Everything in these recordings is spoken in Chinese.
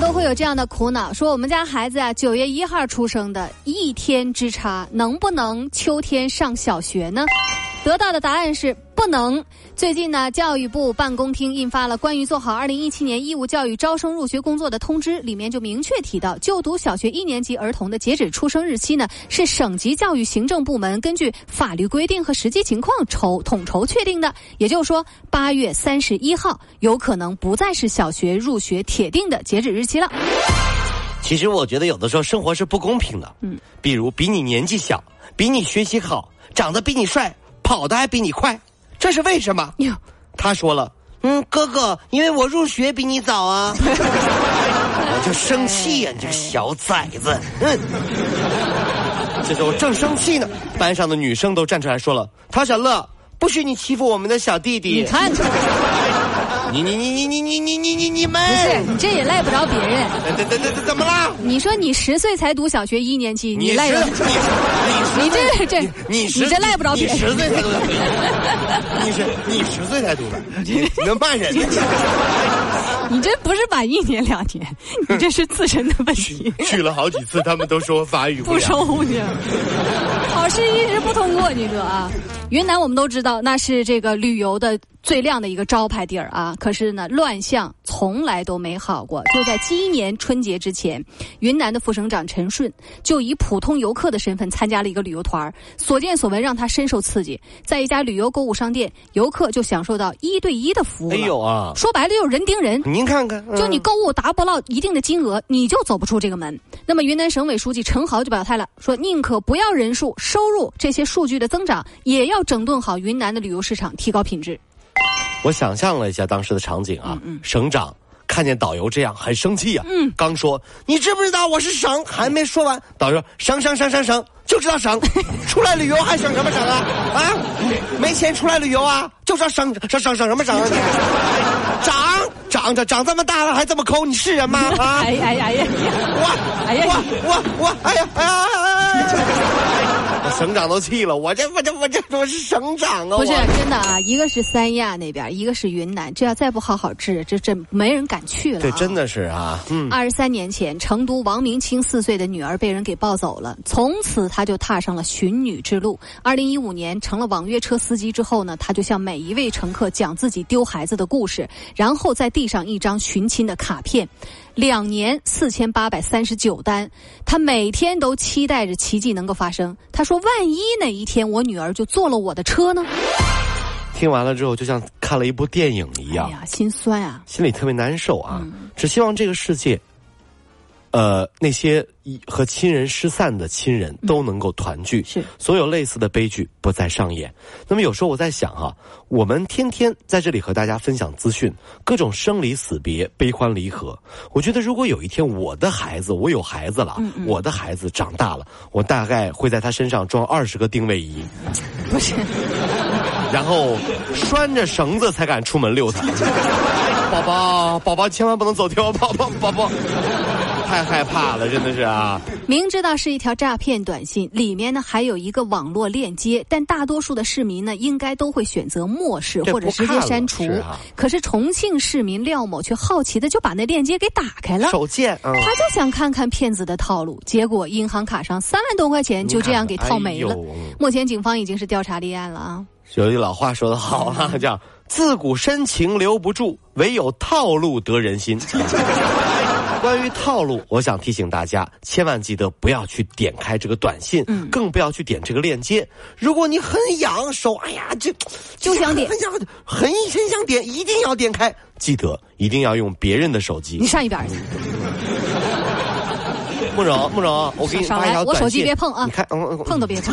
都会有这样的苦恼，说我们家孩子啊，九月一号出生的，一天之差，能不能秋天上小学呢？得到的答案是不能。最近呢，教育部办公厅印发了关于做好二零一七年义务教育招生入学工作的通知，里面就明确提到，就读小学一年级儿童的截止出生日期呢，是省级教育行政部门根据法律规定和实际情况筹统筹确定的。也就是说，八月三十一号有可能不再是小学入学铁定的截止日期了。其实我觉得有的时候生活是不公平的，嗯，比如比你年纪小，比你学习好，长得比你帅。跑的还比你快，这是为什么？他说了，嗯，哥哥，因为我入学比你早啊，我就生气呀，你这个小崽子！嗯，这时候我正生气呢，班上的女生都站出来说了，陶小乐，不许你欺负我们的小弟弟。你看。你你你你你你你你你你们不是你这也赖不着别人。怎怎怎怎怎么啦？你说你十岁才读小学一年级，你赖你你你这这你你这赖不着别人。十岁才读小学，你是你十岁才读的，你能骂人？你这不是满一年两年，你这是自身的问题。去了好几次，他们都说法语不收你，考试一直不通过你哥啊。云南我们都知道，那是这个旅游的。最亮的一个招牌地儿啊，可是呢，乱象从来都没好过。就在今年春节之前，云南的副省长陈顺就以普通游客的身份参加了一个旅游团所见所闻让他深受刺激。在一家旅游购物商店，游客就享受到一对一的服务。哎呦啊！说白了就是人盯人。您看看，就你购物达不到一定的金额，你就走不出这个门。那么，云南省委书记陈豪就表态了，说宁可不要人数、收入这些数据的增长，也要整顿好云南的旅游市场，提高品质。我想象了一下当时的场景啊，省长看见导游这样很生气呀。嗯，刚说你知不知道我是省，还没说完，导游省省省省省就知道省，出来旅游还省什么省啊？啊，没钱出来旅游啊？就知道省省省省什么省？啊长长着长这么大了还这么抠，你是人吗？啊！哎呀呀呀！我哎呀我我我哎呀哎呀！省长都气了，我这我这我这我是省长啊！不是真的啊，一个是三亚那边，一个是云南，这要再不好好治，这这没人敢去了。这真的是啊！嗯，二十三年前，成都王明清四岁的女儿被人给抱走了，从此他就踏上了寻女之路。二零一五年成了网约车司机之后呢，他就向每一位乘客讲自己丢孩子的故事，然后再递上一张寻亲的卡片。两年四千八百三十九单，他每天都期待着奇迹能够发生。他说：“万一哪一天我女儿就坐了我的车呢？”听完了之后，就像看了一部电影一样，哎呀，心酸啊，心里特别难受啊。只希望这个世界。呃，那些和亲人失散的亲人都能够团聚，是所有类似的悲剧不再上演。那么有时候我在想哈，我们天天在这里和大家分享资讯，各种生离死别、悲欢离合。我觉得如果有一天我的孩子，我有孩子了，我的孩子长大了，我大概会在他身上装二十个定位仪，不是，然后拴着绳子才敢出门溜他。宝宝，宝宝千万不能走丢，宝宝，宝宝。太害怕了，真的是啊！明知道是一条诈骗短信，里面呢还有一个网络链接，但大多数的市民呢应该都会选择漠视或者直接删除。可是重庆市民廖某却好奇的就把那链接给打开了，手贱，他就想看看骗子的套路，结果银行卡上三万多块钱就这样给套没了。目前警方已经是调查立案了啊！有句老话说的好啊，叫“自古深情留不住，唯有套路得人心”。关于套路，我想提醒大家，千万记得不要去点开这个短信，嗯，更不要去点这个链接。如果你很痒手，哎呀，这就想点，很想很很想点，一定要点开。记得一定要用别人的手机。你上一边去。慕容慕容，我给你发一条我手机别碰啊！你看，碰都别碰。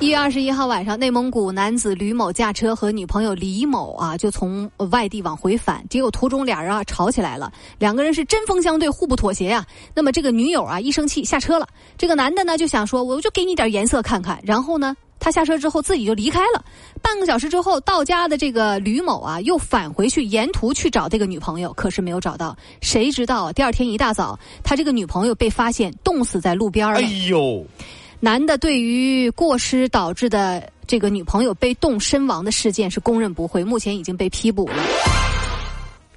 一月二十一号晚上，内蒙古男子吕某驾车和女朋友李某啊，就从外地往回返，结果途中俩人啊吵起来了，两个人是针锋相对，互不妥协呀。那么这个女友啊一生气下车了，这个男的呢就想说，我就给你点颜色看看。然后呢，他下车之后自己就离开了。半个小时之后到家的这个吕某啊，又返回去，沿途去找这个女朋友，可是没有找到。谁知道第二天一大早，他这个女朋友被发现冻死在路边了。哎呦！男的对于过失导致的这个女朋友被冻身亡的事件是供认不讳，目前已经被批捕了。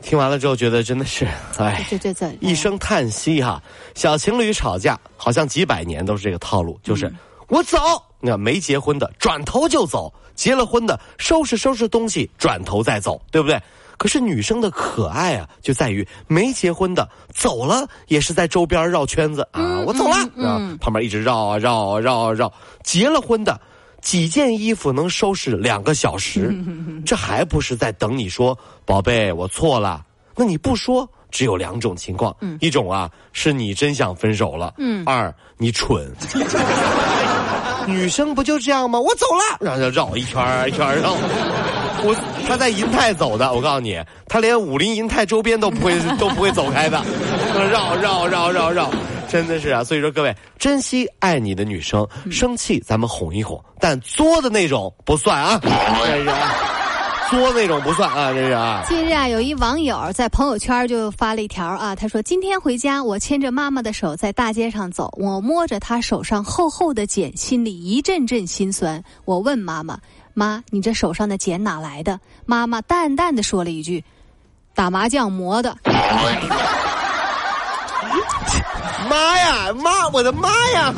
听完了之后，觉得真的是，哎，这这这，一声叹息哈。小情侣吵架，好像几百年都是这个套路，就是我走，那没结婚的转头就走，结了婚的收拾收拾东西转头再走，对不对？可是女生的可爱啊，就在于没结婚的走了也是在周边绕圈子啊，我走了啊，旁边一直绕啊绕啊绕啊绕。结了婚的几件衣服能收拾两个小时，这还不是在等你说宝贝我错了？那你不说，只有两种情况，一种啊是你真想分手了，二你蠢。女生不就这样吗？我走了，然后就绕一圈一圈绕。我他在银泰走的，我告诉你，他连武林银泰周边都不会都不会走开的，绕绕绕绕绕，真的是啊！所以说各位，珍惜爱你的女生，生气咱们哄一哄，但作的那种不算啊，真是啊，作那种不算啊，这是啊。近日啊，有一网友在朋友圈就发了一条啊，他说：“今天回家，我牵着妈妈的手在大街上走，我摸着她手上厚厚的茧，心里一阵阵心酸。我问妈妈。”妈，你这手上的茧哪来的？妈妈淡淡的说了一句：“打麻将磨的。”妈呀，妈，我的妈呀！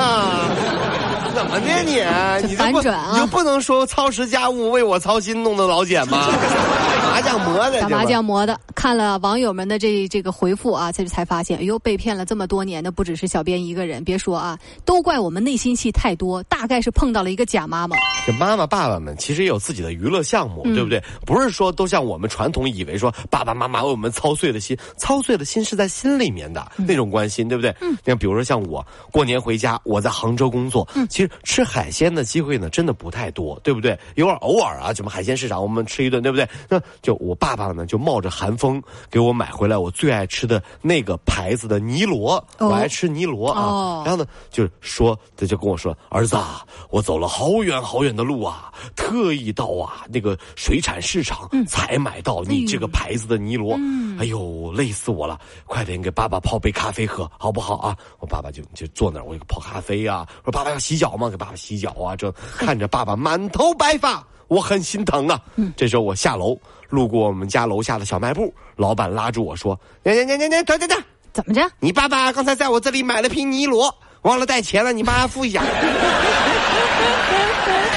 怎么的你？你反转啊！你就不能说操持家务为我操心弄的老茧吗？麻将磨的，打麻将磨的。看了网友们的这这个回复啊，这就才发现，哎呦，被骗了这么多年的不只是小编一个人。别说啊，都怪我们内心戏太多，大概是碰到了一个假妈妈。这妈妈爸爸们其实也有自己的娱乐项目，对不对？不是说都像我们传统以为说爸爸妈妈为我们操碎了心，操碎了心是在心里面的那种关心，对不对？嗯。像比如说像我过年回家，我在杭州工作，其实吃海鲜的机会呢真的不太多，对不对？有点偶尔啊，什么海鲜市场我们吃一顿，对不对？那就我爸爸呢就冒着寒风。给我买回来我最爱吃的那个牌子的尼罗，我爱吃尼罗啊。然后呢，就是说他就跟我说：“儿子，啊，我走了好远好远的路啊，特意到啊那个水产市场才买到你这个牌子的尼罗。哎呦，累死我了！快点给爸爸泡杯咖啡喝，好不好啊？”我爸爸就就坐那儿，我给泡咖啡啊。说：“爸爸要洗脚吗？给爸爸洗脚啊。”这看着爸爸满头白发。我很心疼啊！这时候我下楼，路过我们家楼下的小卖部，老板拉住我说：“你你你你你等等等，怎么着？你爸爸刚才在我这里买了瓶尼罗，忘了带钱了，你帮他付一下。”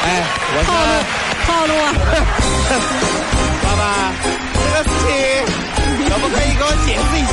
哎，套路套路啊！爸爸，这个事情可不可以给我解释一下？